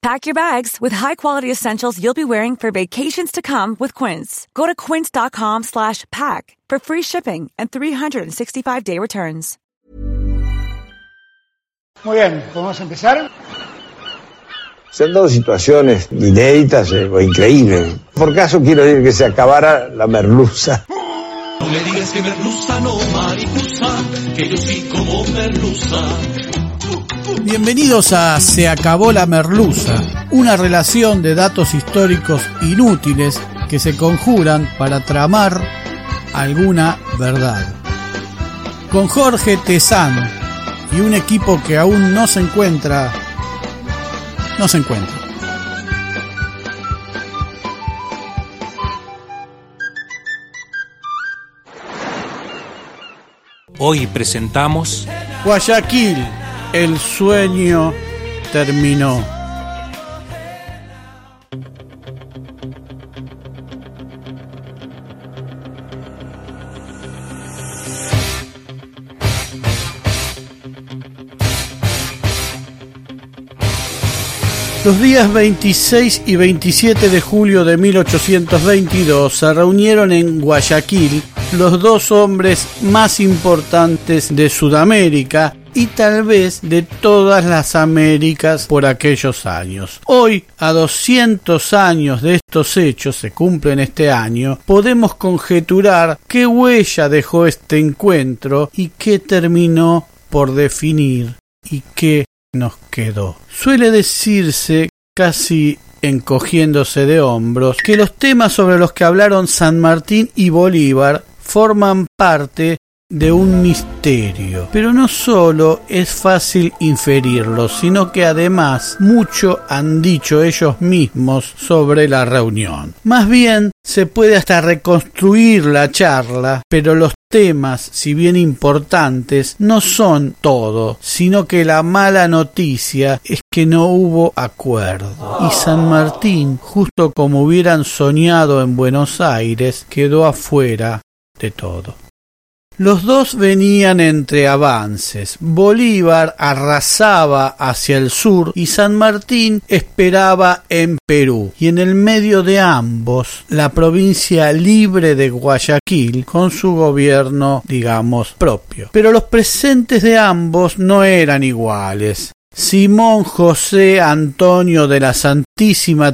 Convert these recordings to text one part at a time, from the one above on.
Pack your bags with high-quality essentials you'll be wearing for vacations to come with Quince. Go to quince.com slash pack for free shipping and 365-day returns. Muy bien, ¿podemos empezar? Se han dado situaciones inéditas eh, o increíbles. Por caso quiero decir que se acabara la merluza. No me digas que merluza, no mariposa, que yo sí como merluza. Bienvenidos a Se acabó la merluza, una relación de datos históricos inútiles que se conjuran para tramar alguna verdad. Con Jorge Tezán y un equipo que aún no se encuentra, no se encuentra. Hoy presentamos Guayaquil, el sueño terminó. Los días 26 y 27 de julio de 1822 se reunieron en Guayaquil los dos hombres más importantes de Sudamérica y tal vez de todas las Américas por aquellos años. Hoy, a 200 años de estos hechos, se cumplen este año, podemos conjeturar qué huella dejó este encuentro y qué terminó por definir y qué nos quedó. Suele decirse casi encogiéndose de hombros que los temas sobre los que hablaron San Martín y Bolívar forman parte de un misterio. Pero no solo es fácil inferirlo, sino que además mucho han dicho ellos mismos sobre la reunión. Más bien se puede hasta reconstruir la charla, pero los temas, si bien importantes, no son todo, sino que la mala noticia es que no hubo acuerdo. Y San Martín, justo como hubieran soñado en Buenos Aires, quedó afuera de todo. Los dos venían entre avances. Bolívar arrasaba hacia el sur y San Martín esperaba en Perú. Y en el medio de ambos, la provincia libre de Guayaquil con su gobierno, digamos, propio. Pero los presentes de ambos no eran iguales. Simón José Antonio de la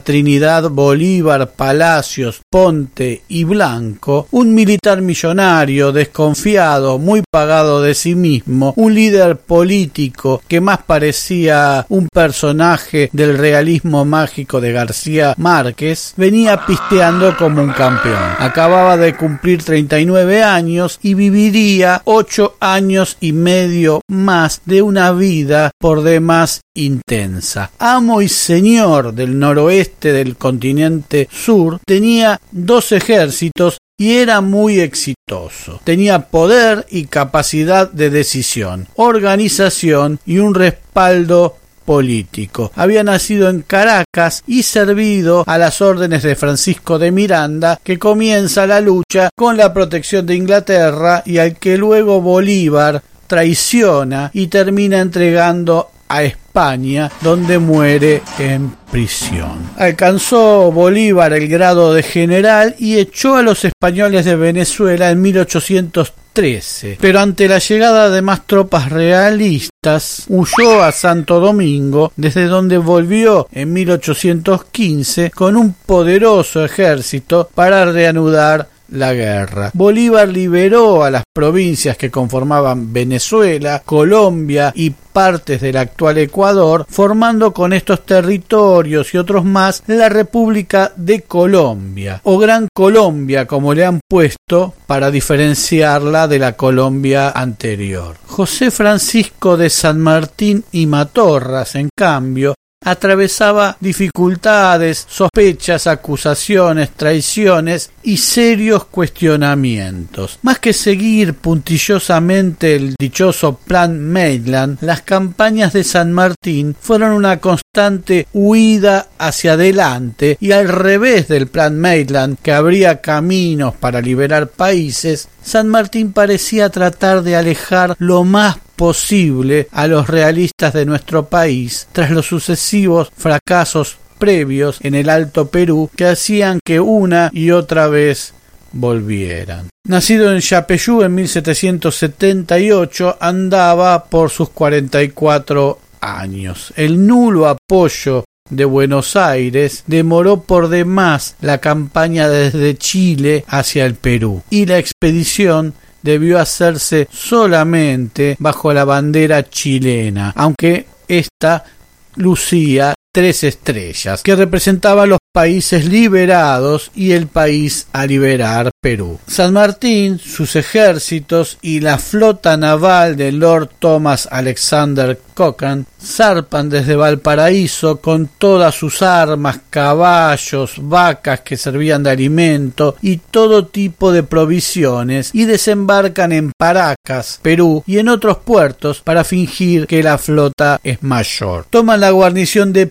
Trinidad Bolívar Palacios Ponte y Blanco, un militar millonario, desconfiado, muy pagado de sí mismo, un líder político que más parecía un personaje del realismo mágico de García Márquez, venía pisteando como un campeón. Acababa de cumplir 39 años y viviría ocho años y medio más de una vida por demás más intensa. Amo y señor del noroeste del continente sur, tenía dos ejércitos y era muy exitoso. Tenía poder y capacidad de decisión, organización y un respaldo político. Había nacido en Caracas y servido a las órdenes de Francisco de Miranda, que comienza la lucha con la protección de Inglaterra y al que luego Bolívar traiciona y termina entregando a España, donde muere en prisión. Alcanzó Bolívar el grado de general y echó a los españoles de Venezuela en 1813, pero ante la llegada de más tropas realistas huyó a Santo Domingo, desde donde volvió en 1815 con un poderoso ejército para reanudar la guerra. Bolívar liberó a las provincias que conformaban Venezuela, Colombia y partes del actual Ecuador, formando con estos territorios y otros más la República de Colombia, o Gran Colombia, como le han puesto para diferenciarla de la Colombia anterior. José Francisco de San Martín y Matorras, en cambio, atravesaba dificultades, sospechas, acusaciones, traiciones y serios cuestionamientos. Más que seguir puntillosamente el dichoso Plan Maitland, las campañas de San Martín fueron una constante huida hacia adelante y al revés del Plan Maitland, que abría caminos para liberar países, San Martín parecía tratar de alejar lo más posible a los realistas de nuestro país tras los sucesivos fracasos previos en el Alto Perú que hacían que una y otra vez volvieran. Nacido en Yapeyú en 1778, andaba por sus 44 años. El nulo apoyo de Buenos Aires demoró por demás la campaña desde Chile hacia el Perú y la expedición debió hacerse solamente bajo la bandera chilena, aunque ésta lucía tres estrellas, que representaba los países liberados y el país a liberar Perú. San Martín, sus ejércitos y la flota naval de Lord Thomas Alexander Cochrane zarpan desde Valparaíso con todas sus armas, caballos, vacas que servían de alimento y todo tipo de provisiones y desembarcan en Paracas, Perú y en otros puertos para fingir que la flota es mayor. Toman la guarnición de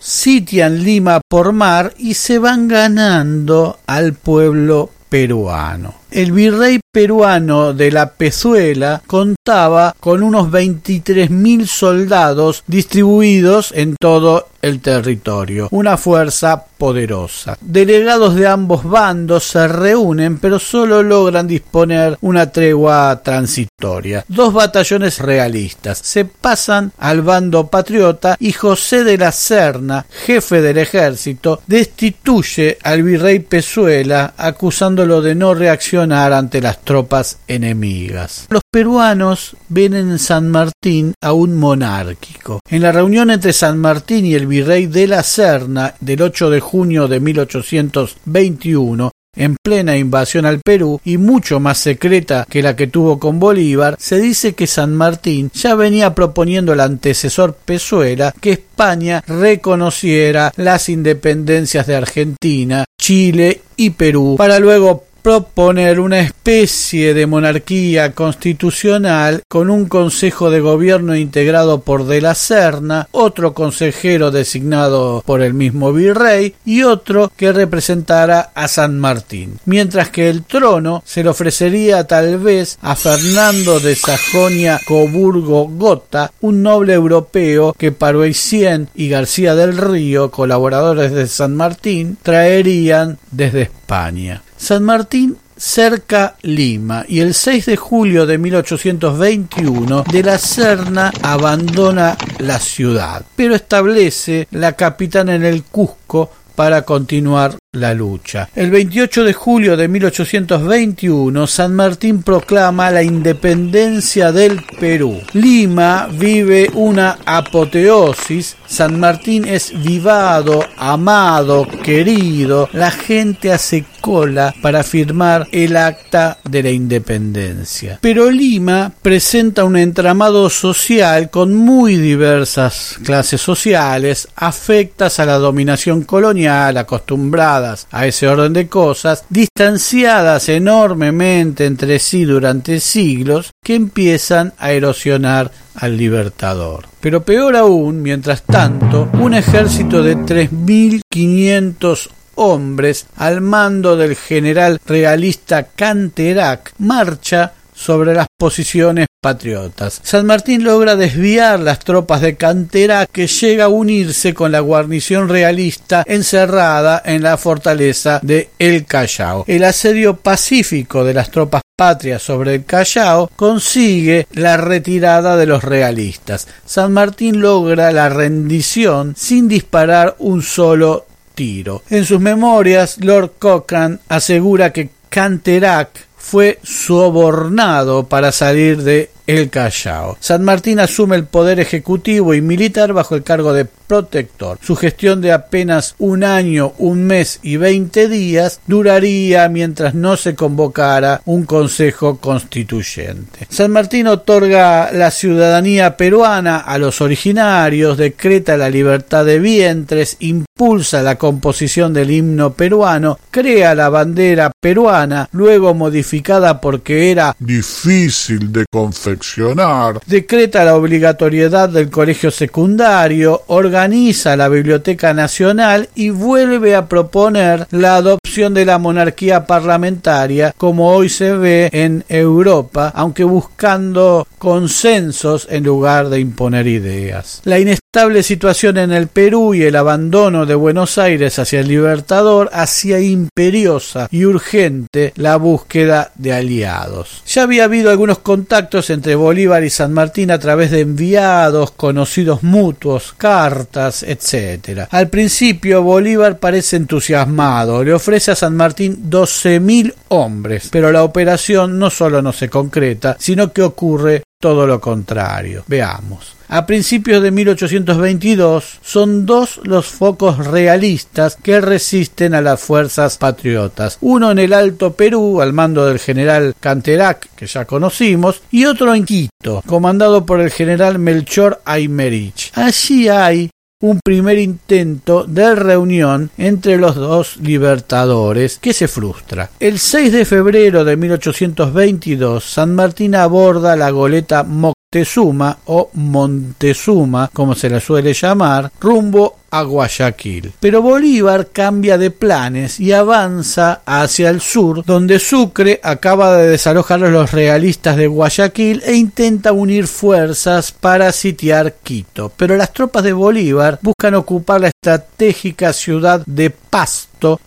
Sitian Lima por mar y se van ganando al pueblo peruano. El virrey peruano de la Pezuela contaba con unos 23.000 soldados distribuidos en todo el territorio, una fuerza poderosa. Delegados de ambos bandos se reúnen, pero solo logran disponer una tregua transitoria. Dos batallones realistas se pasan al bando patriota y José de la Serna, jefe del ejército, destituye al virrey Pezuela acusándolo de no reaccionar ante las tropas enemigas. Los peruanos ven en San Martín a un monárquico. En la reunión entre San Martín y el virrey de la Serna del 8 de junio de 1821, en plena invasión al Perú y mucho más secreta que la que tuvo con Bolívar, se dice que San Martín ya venía proponiendo al antecesor Pezuela que España reconociera las independencias de Argentina, Chile y Perú para luego proponer una especie de monarquía constitucional con un consejo de gobierno integrado por De la Serna, otro consejero designado por el mismo virrey y otro que representara a San Martín, mientras que el trono se le ofrecería tal vez a Fernando de Sajonia Coburgo Gotha, un noble europeo que Paroicien y García del Río, colaboradores de San Martín, traerían desde España. San Martín cerca Lima y el 6 de julio de 1821 de la Serna abandona la ciudad, pero establece la capitana en el Cusco para continuar la lucha. El 28 de julio de 1821, San Martín proclama la independencia del Perú. Lima vive una apoteosis. San Martín es vivado, amado, querido. La gente hace cola para firmar el acta de la independencia. Pero Lima presenta un entramado social con muy diversas clases sociales, afectas a la dominación colonial acostumbrada a ese orden de cosas, distanciadas enormemente entre sí durante siglos, que empiezan a erosionar al libertador. Pero peor aún, mientras tanto, un ejército de 3.500 hombres al mando del general realista Canterac marcha sobre las posiciones patriotas. San Martín logra desviar las tropas de Cantera que llega a unirse con la guarnición realista encerrada en la fortaleza de El Callao. El asedio pacífico de las tropas patrias sobre el Callao consigue la retirada de los realistas. San Martín logra la rendición sin disparar un solo tiro. En sus memorias, Lord Cochrane asegura que Canterac fue sobornado para salir de El Callao. San Martín asume el poder ejecutivo y militar bajo el cargo de protector. Su gestión de apenas un año, un mes y veinte días duraría mientras no se convocara un consejo constituyente. San Martín otorga la ciudadanía peruana a los originarios, decreta la libertad de vientres, impulsa la composición del himno peruano, crea la bandera peruana, luego modificada porque era difícil de confeccionar, decreta la obligatoriedad del colegio secundario, organiza la Biblioteca Nacional y vuelve a proponer la adopción de la monarquía parlamentaria como hoy se ve en Europa, aunque buscando consensos en lugar de imponer ideas. La inestable situación en el Perú y el abandono de Buenos Aires hacia el Libertador hacía imperiosa y urgente la búsqueda de aliados. Ya había habido algunos contactos entre Bolívar y San Martín a través de enviados, conocidos mutuos, cartas, etc. Al principio Bolívar parece entusiasmado, le ofrece a San Martín doce mil hombres, pero la operación no solo no se concreta, sino que ocurre todo lo contrario. Veamos. A principios de 1822 son dos los focos realistas que resisten a las fuerzas patriotas. Uno en el Alto Perú, al mando del general Canterac, que ya conocimos, y otro en Quito, comandado por el general Melchor Aymerich. Allí hay un primer intento de reunión entre los dos libertadores que se frustra. El 6 de febrero de 1822, San Martín aborda la goleta Moctezuma o Montezuma, como se la suele llamar, rumbo a Guayaquil. Pero Bolívar cambia de planes y avanza hacia el sur, donde Sucre acaba de desalojar a los realistas de Guayaquil e intenta unir fuerzas para sitiar Quito. Pero las tropas de Bolívar buscan ocupar la estratégica ciudad de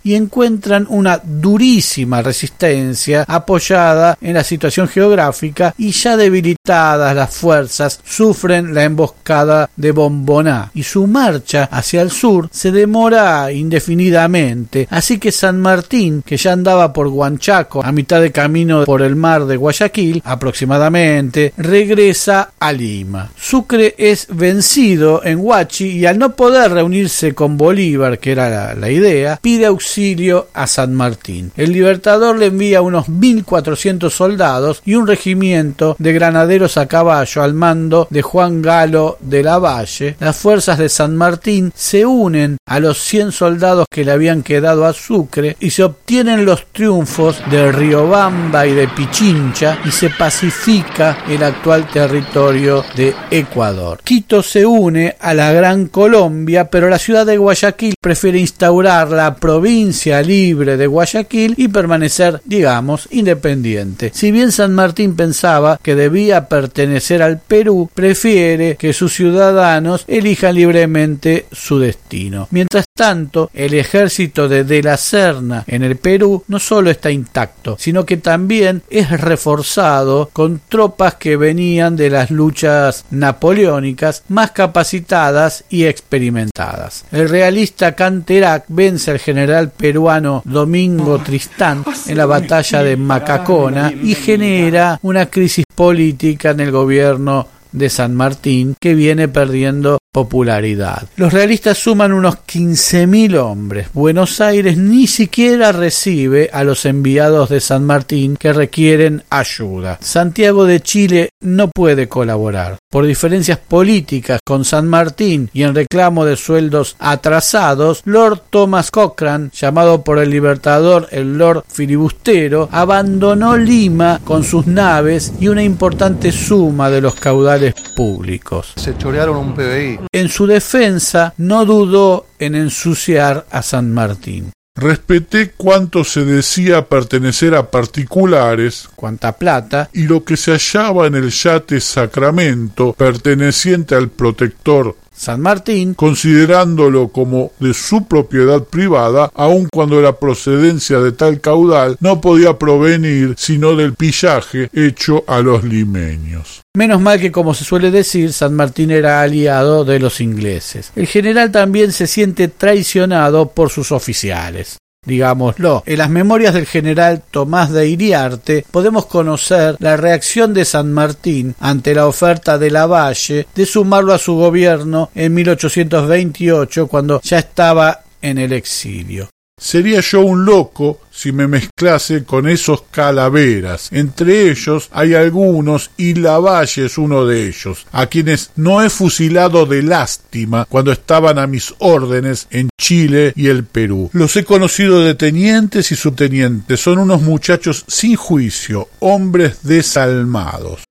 Y encuentran una durísima resistencia apoyada en la situación geográfica y ya debilitadas las fuerzas sufren la emboscada de Bomboná. Y su marcha hacia el sur se demora indefinidamente. Así que San Martín que ya andaba por Huanchaco a mitad de camino por el mar de Guayaquil aproximadamente regresa a Lima. Sucre es vencido en Huachi y al no poder reunirse con Bolívar que era la, la idea pide auxilio a San Martín. El Libertador le envía unos 1.400 soldados y un regimiento de granaderos a caballo al mando de Juan Galo de la Valle. Las fuerzas de San Martín se unen a los 100 soldados que le habían quedado a Sucre y se obtienen los triunfos de Riobamba y de Pichincha y se pacifica el actual territorio de Ecuador. Quito se une a la Gran Colombia, pero la ciudad de Guayaquil prefiere instaurar la provincia libre de Guayaquil y permanecer, digamos, independiente. Si bien San Martín pensaba que debía pertenecer al Perú, prefiere que sus ciudadanos elijan libremente su destino. Mientras tanto, el ejército de De la Serna en el Perú no solo está intacto, sino que también es reforzado con tropas que venían de las luchas napoleónicas más capacitadas y experimentadas. El realista Canterac vence al general peruano Domingo Tristán en la batalla de Macacona y genera una crisis política en el gobierno de San Martín que viene perdiendo popularidad. Los realistas suman unos 15.000 hombres. Buenos Aires ni siquiera recibe a los enviados de San Martín que requieren ayuda. Santiago de Chile no puede colaborar. Por diferencias políticas con San Martín y en reclamo de sueldos atrasados, Lord Thomas Cochrane, llamado por el libertador el Lord Filibustero, abandonó Lima con sus naves y una importante suma de los caudales públicos. Se chorearon un PBI. En su defensa no dudó en ensuciar a San Martín. Respeté cuanto se decía pertenecer a particulares, cuánta plata, y lo que se hallaba en el yate Sacramento, perteneciente al protector San Martín, considerándolo como de su propiedad privada, aun cuando la procedencia de tal caudal no podía provenir sino del pillaje hecho a los limeños. Menos mal que, como se suele decir, San Martín era aliado de los ingleses. El general también se siente traicionado por sus oficiales digámoslo. En las memorias del general Tomás de Iriarte podemos conocer la reacción de San Martín ante la oferta de Lavalle de sumarlo a su gobierno en 1828 cuando ya estaba en el exilio. Sería yo un loco si me mezclase con esos calaveras. Entre ellos hay algunos, y Lavalle es uno de ellos, a quienes no he fusilado de lástima cuando estaban a mis órdenes en Chile y el Perú. Los he conocido de tenientes y subtenientes. Son unos muchachos sin juicio, hombres desalmados.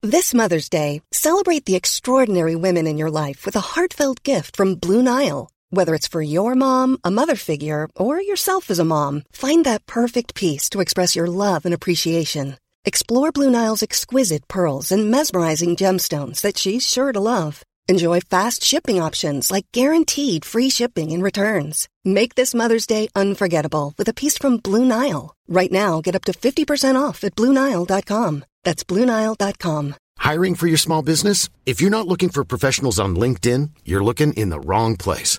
This Mother's Day, celebrate the extraordinary women in your life with a heartfelt gift from Blue Nile. Whether it's for your mom, a mother figure, or yourself as a mom, find that perfect piece to express your love and appreciation. Explore Blue Nile's exquisite pearls and mesmerizing gemstones that she's sure to love. Enjoy fast shipping options like guaranteed free shipping and returns. Make this Mother's Day unforgettable with a piece from Blue Nile. Right now, get up to 50% off at BlueNile.com. That's BlueNile.com. Hiring for your small business? If you're not looking for professionals on LinkedIn, you're looking in the wrong place.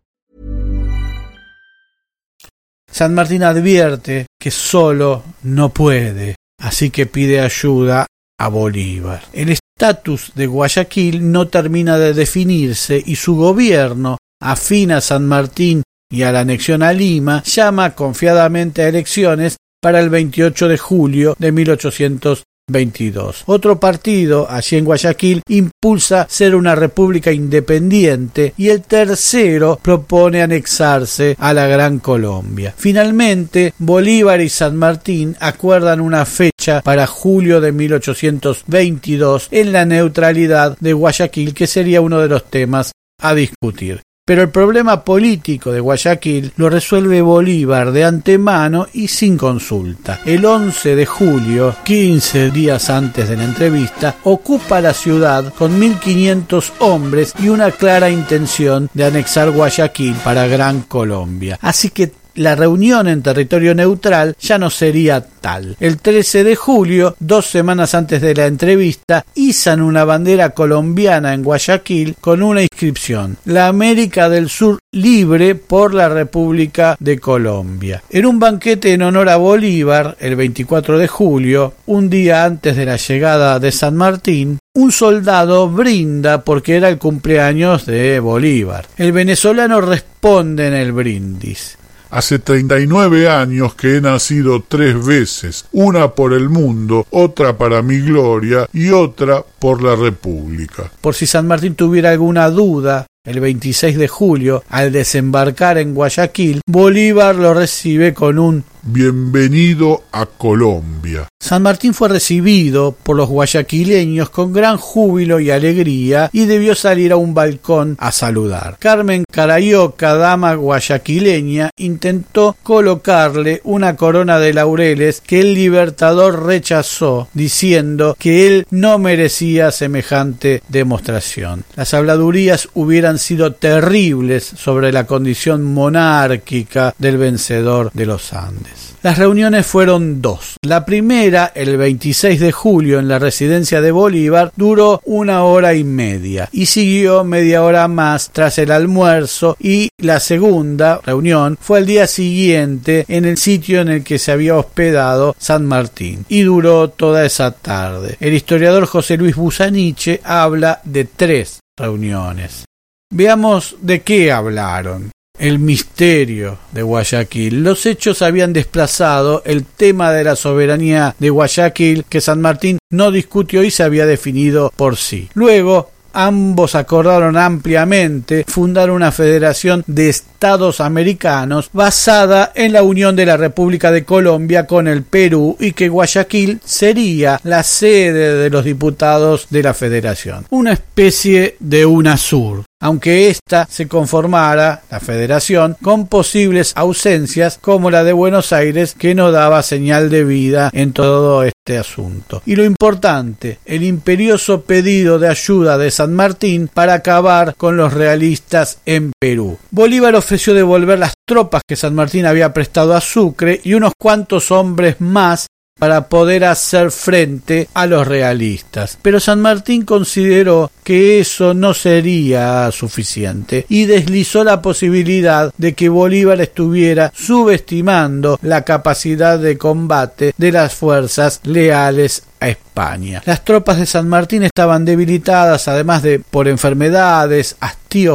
San Martín advierte que solo no puede, así que pide ayuda a Bolívar. El estatus de Guayaquil no termina de definirse y su gobierno, afín a San Martín y a la anexión a Lima, llama confiadamente a elecciones para el 28 de julio de 1800 22. Otro partido, allí en Guayaquil, impulsa ser una república independiente y el tercero propone anexarse a la Gran Colombia. Finalmente, Bolívar y San Martín acuerdan una fecha para julio de 1822 en la neutralidad de Guayaquil, que sería uno de los temas a discutir. Pero el problema político de Guayaquil lo resuelve Bolívar de antemano y sin consulta. El 11 de julio, 15 días antes de la entrevista, ocupa la ciudad con 1.500 hombres y una clara intención de anexar Guayaquil para Gran Colombia. Así que la reunión en territorio neutral ya no sería tal. El 13 de julio, dos semanas antes de la entrevista, izan una bandera colombiana en Guayaquil con una inscripción: La América del Sur libre por la República de Colombia. En un banquete en honor a Bolívar, el 24 de julio, un día antes de la llegada de San Martín, un soldado brinda porque era el cumpleaños de Bolívar. El venezolano responde en el brindis. Hace 39 años que he nacido tres veces, una por el mundo, otra para mi gloria y otra por la República. Por si San Martín tuviera alguna duda, el 26 de julio, al desembarcar en Guayaquil, Bolívar lo recibe con un bienvenido a Colombia. San Martín fue recibido por los guayaquileños con gran júbilo y alegría y debió salir a un balcón a saludar. Carmen Carayoca, dama guayaquileña, intentó colocarle una corona de laureles que el libertador rechazó, diciendo que él no merecía semejante demostración. Las habladurías hubieran sido terribles sobre la condición monárquica del vencedor de los Andes. Las reuniones fueron dos. La primera, el 26 de julio, en la residencia de Bolívar, duró una hora y media y siguió media hora más tras el almuerzo y la segunda reunión fue el día siguiente en el sitio en el que se había hospedado San Martín y duró toda esa tarde. El historiador José Luis Busaniche habla de tres reuniones. Veamos de qué hablaron el misterio de Guayaquil. Los hechos habían desplazado el tema de la soberanía de Guayaquil que San Martín no discutió y se había definido por sí. Luego, ambos acordaron ampliamente fundar una federación de estados americanos basada en la unión de la República de Colombia con el Perú y que Guayaquil sería la sede de los diputados de la federación. Una especie de UNASUR aunque ésta se conformara, la federación, con posibles ausencias como la de Buenos Aires que no daba señal de vida en todo este asunto. Y lo importante, el imperioso pedido de ayuda de San Martín para acabar con los realistas en Perú. Bolívar ofreció devolver las tropas que San Martín había prestado a Sucre y unos cuantos hombres más para poder hacer frente a los realistas. Pero San Martín consideró que eso no sería suficiente y deslizó la posibilidad de que Bolívar estuviera subestimando la capacidad de combate de las fuerzas leales a España. Las tropas de San Martín estaban debilitadas, además de por enfermedades,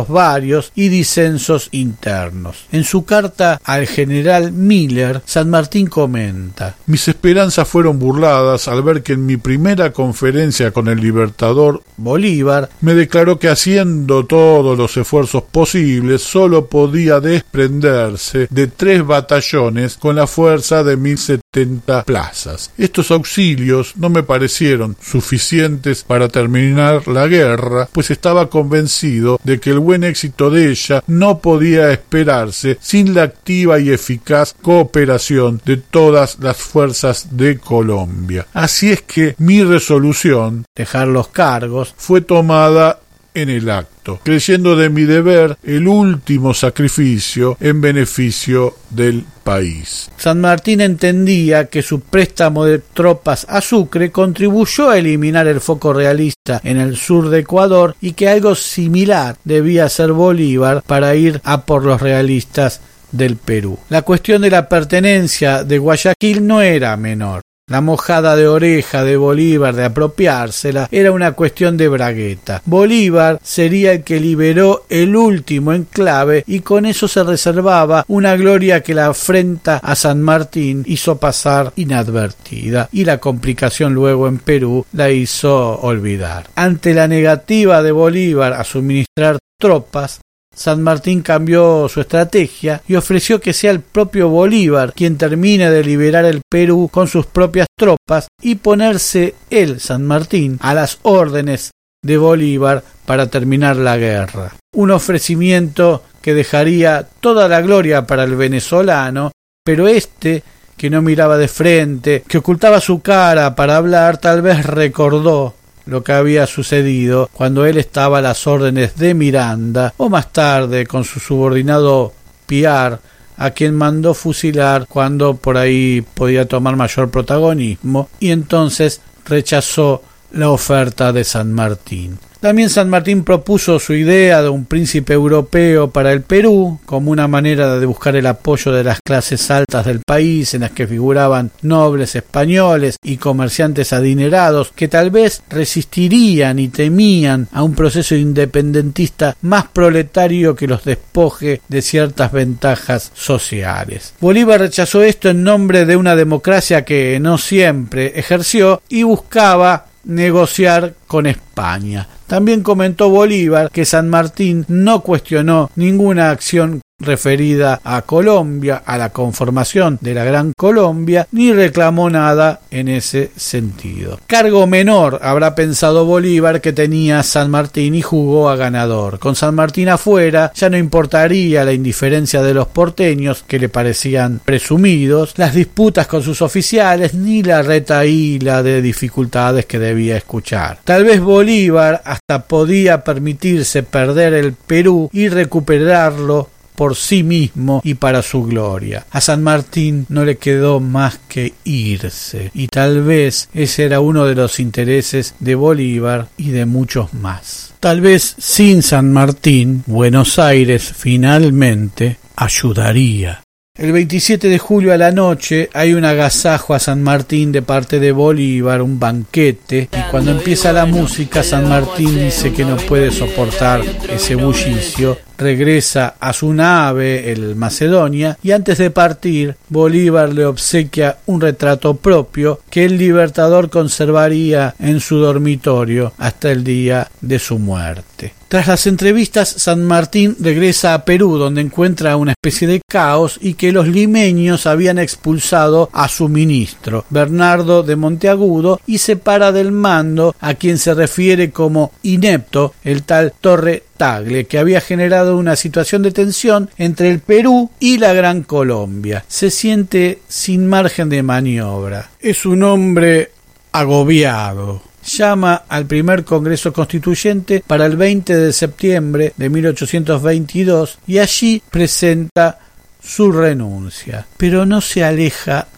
varios y disensos internos. En su carta al general Miller, San Martín comenta Mis esperanzas fueron burladas al ver que en mi primera conferencia con el libertador Bolívar me declaró que haciendo todos los esfuerzos posibles solo podía desprenderse de tres batallones con la fuerza de mil setenta plazas. Estos auxilios no me parecieron suficientes para terminar la guerra, pues estaba convencido de que el buen éxito de ella no podía esperarse sin la activa y eficaz cooperación de todas las fuerzas de Colombia. Así es que mi resolución dejar los cargos fue tomada en el acto, creyendo de mi deber el último sacrificio en beneficio del país. San Martín entendía que su préstamo de tropas a Sucre contribuyó a eliminar el foco realista en el sur de Ecuador y que algo similar debía hacer Bolívar para ir a por los realistas del Perú. La cuestión de la pertenencia de Guayaquil no era menor. La mojada de oreja de Bolívar de apropiársela era una cuestión de bragueta. Bolívar sería el que liberó el último enclave y con eso se reservaba una gloria que la afrenta a San Martín hizo pasar inadvertida y la complicación luego en Perú la hizo olvidar. Ante la negativa de Bolívar a suministrar tropas, San Martín cambió su estrategia y ofreció que sea el propio Bolívar quien termine de liberar el Perú con sus propias tropas y ponerse él, San Martín, a las órdenes de Bolívar para terminar la guerra. Un ofrecimiento que dejaría toda la gloria para el venezolano, pero éste, que no miraba de frente, que ocultaba su cara para hablar, tal vez recordó lo que había sucedido cuando él estaba a las órdenes de Miranda o más tarde con su subordinado Piar a quien mandó fusilar cuando por ahí podía tomar mayor protagonismo y entonces rechazó la oferta de San Martín. También San Martín propuso su idea de un príncipe europeo para el Perú, como una manera de buscar el apoyo de las clases altas del país, en las que figuraban nobles españoles y comerciantes adinerados, que tal vez resistirían y temían a un proceso independentista más proletario que los despoje de ciertas ventajas sociales. Bolívar rechazó esto en nombre de una democracia que no siempre ejerció y buscaba negociar con España. También comentó Bolívar que San Martín no cuestionó ninguna acción referida a Colombia, a la conformación de la Gran Colombia, ni reclamó nada en ese sentido. Cargo menor habrá pensado Bolívar que tenía San Martín y jugó a ganador. Con San Martín afuera ya no importaría la indiferencia de los porteños que le parecían presumidos, las disputas con sus oficiales ni la retaíla de dificultades que debía escuchar. Tal vez Bolívar hasta podía permitirse perder el Perú y recuperarlo por sí mismo y para su gloria. A San Martín no le quedó más que irse, y tal vez ese era uno de los intereses de Bolívar y de muchos más. Tal vez sin San Martín, Buenos Aires finalmente ayudaría. El 27 de julio a la noche hay un agasajo a San Martín de parte de Bolívar, un banquete, y cuando empieza la música San Martín dice que no puede soportar ese bullicio regresa a su nave, el Macedonia, y antes de partir, Bolívar le obsequia un retrato propio que el libertador conservaría en su dormitorio hasta el día de su muerte. Tras las entrevistas, San Martín regresa a Perú, donde encuentra una especie de caos y que los limeños habían expulsado a su ministro, Bernardo de Monteagudo, y separa del mando a quien se refiere como inepto, el tal Torre Tagle, que había generado una situación de tensión entre el Perú y la Gran Colombia. Se siente sin margen de maniobra. Es un hombre agobiado. Llama al primer Congreso Constituyente para el 20 de septiembre de 1822 y allí presenta su renuncia. Pero no se aleja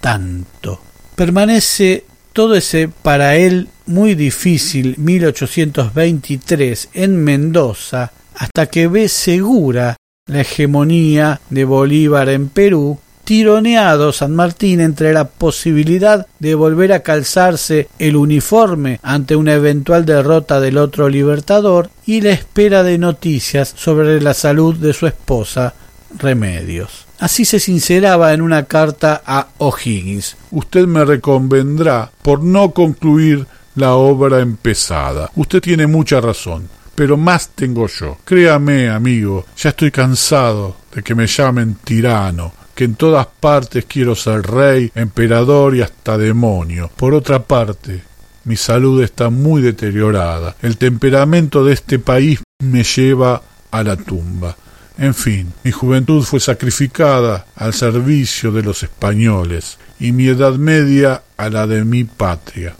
tanto. Permanece todo ese para él muy difícil 1823 en Mendoza hasta que ve segura la hegemonía de Bolívar en Perú, tironeado San Martín entre la posibilidad de volver a calzarse el uniforme ante una eventual derrota del otro libertador y la espera de noticias sobre la salud de su esposa Remedios. Así se sinceraba en una carta a O'Higgins. Usted me reconvendrá por no concluir la obra empezada. Usted tiene mucha razón, pero más tengo yo. Créame, amigo, ya estoy cansado de que me llamen tirano, que en todas partes quiero ser rey, emperador y hasta demonio. Por otra parte, mi salud está muy deteriorada. El temperamento de este país me lleva a la tumba. En fin, mi juventud fue sacrificada al servicio de los españoles y mi edad media a la de mi patria.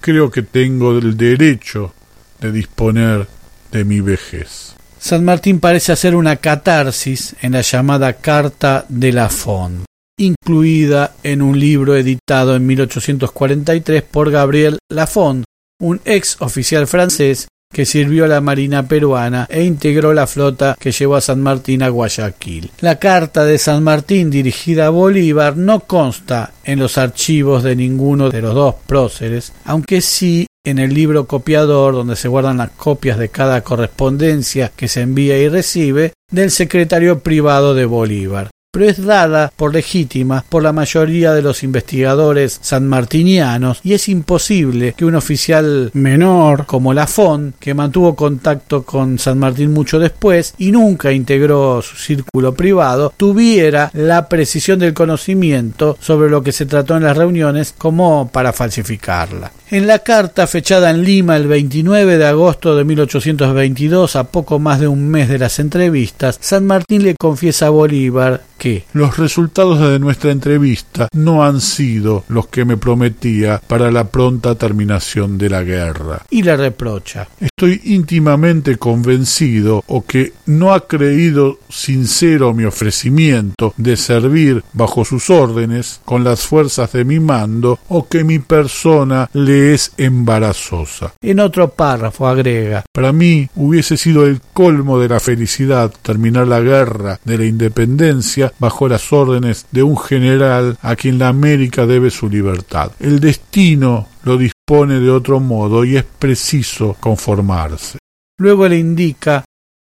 Creo que tengo el derecho de disponer de mi vejez. San Martín parece hacer una catarsis en la llamada Carta de la Fond, incluida en un libro editado en 1843 por Gabriel Lafond, un ex oficial francés que sirvió a la Marina peruana e integró la flota que llevó a San Martín a Guayaquil. La carta de San Martín dirigida a Bolívar no consta en los archivos de ninguno de los dos próceres, aunque sí en el libro copiador donde se guardan las copias de cada correspondencia que se envía y recibe del secretario privado de Bolívar pero es dada por legítima por la mayoría de los investigadores sanmartinianos y es imposible que un oficial menor como Lafon, que mantuvo contacto con San Martín mucho después y nunca integró su círculo privado, tuviera la precisión del conocimiento sobre lo que se trató en las reuniones como para falsificarla. En la carta fechada en Lima el 29 de agosto de 1822, a poco más de un mes de las entrevistas, San Martín le confiesa a Bolívar que los resultados de nuestra entrevista no han sido los que me prometía para la pronta terminación de la guerra. Y le reprocha. Estoy íntimamente convencido o que no ha creído sincero mi ofrecimiento de servir bajo sus órdenes con las fuerzas de mi mando o que mi persona le es embarazosa. En otro párrafo agrega Para mí hubiese sido el colmo de la felicidad terminar la guerra de la independencia bajo las órdenes de un general a quien la América debe su libertad. El destino lo dispone de otro modo y es preciso conformarse. Luego le indica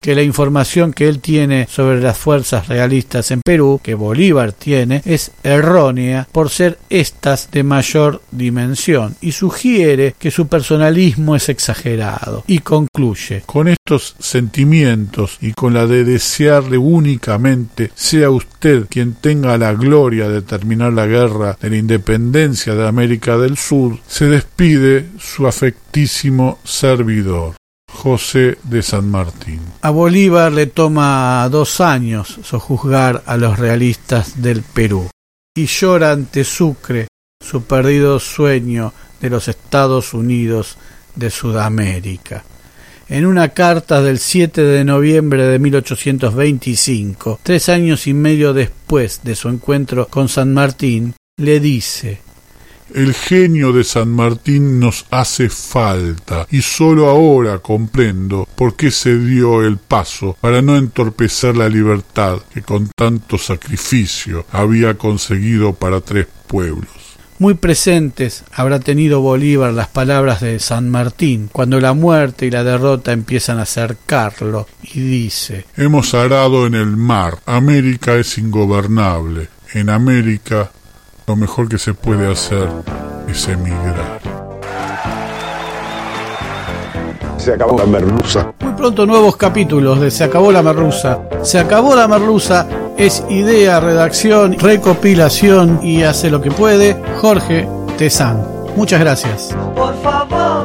que la información que él tiene sobre las fuerzas realistas en Perú, que Bolívar tiene, es errónea por ser estas de mayor dimensión y sugiere que su personalismo es exagerado y concluye con estos sentimientos y con la de desearle únicamente sea usted quien tenga la gloria de terminar la guerra de la independencia de América del Sur, se despide su afectísimo servidor. José de San Martín. A Bolívar le toma dos años sojuzgar a los realistas del Perú y llora ante Sucre su perdido sueño de los Estados Unidos de Sudamérica. En una carta del 7 de noviembre de 1825, tres años y medio después de su encuentro con San Martín, le dice el genio de San Martín nos hace falta y sólo ahora comprendo por qué se dio el paso para no entorpecer la libertad que con tanto sacrificio había conseguido para tres pueblos. Muy presentes habrá tenido Bolívar las palabras de San Martín cuando la muerte y la derrota empiezan a cercarlo y dice Hemos arado en el mar, América es ingobernable, en América lo mejor que se puede hacer es emigrar. Se acabó la merluza. Muy pronto nuevos capítulos de Se acabó la merluza. Se acabó la merluza es idea, redacción, recopilación y hace lo que puede Jorge Tezán. Muchas gracias. Por favor.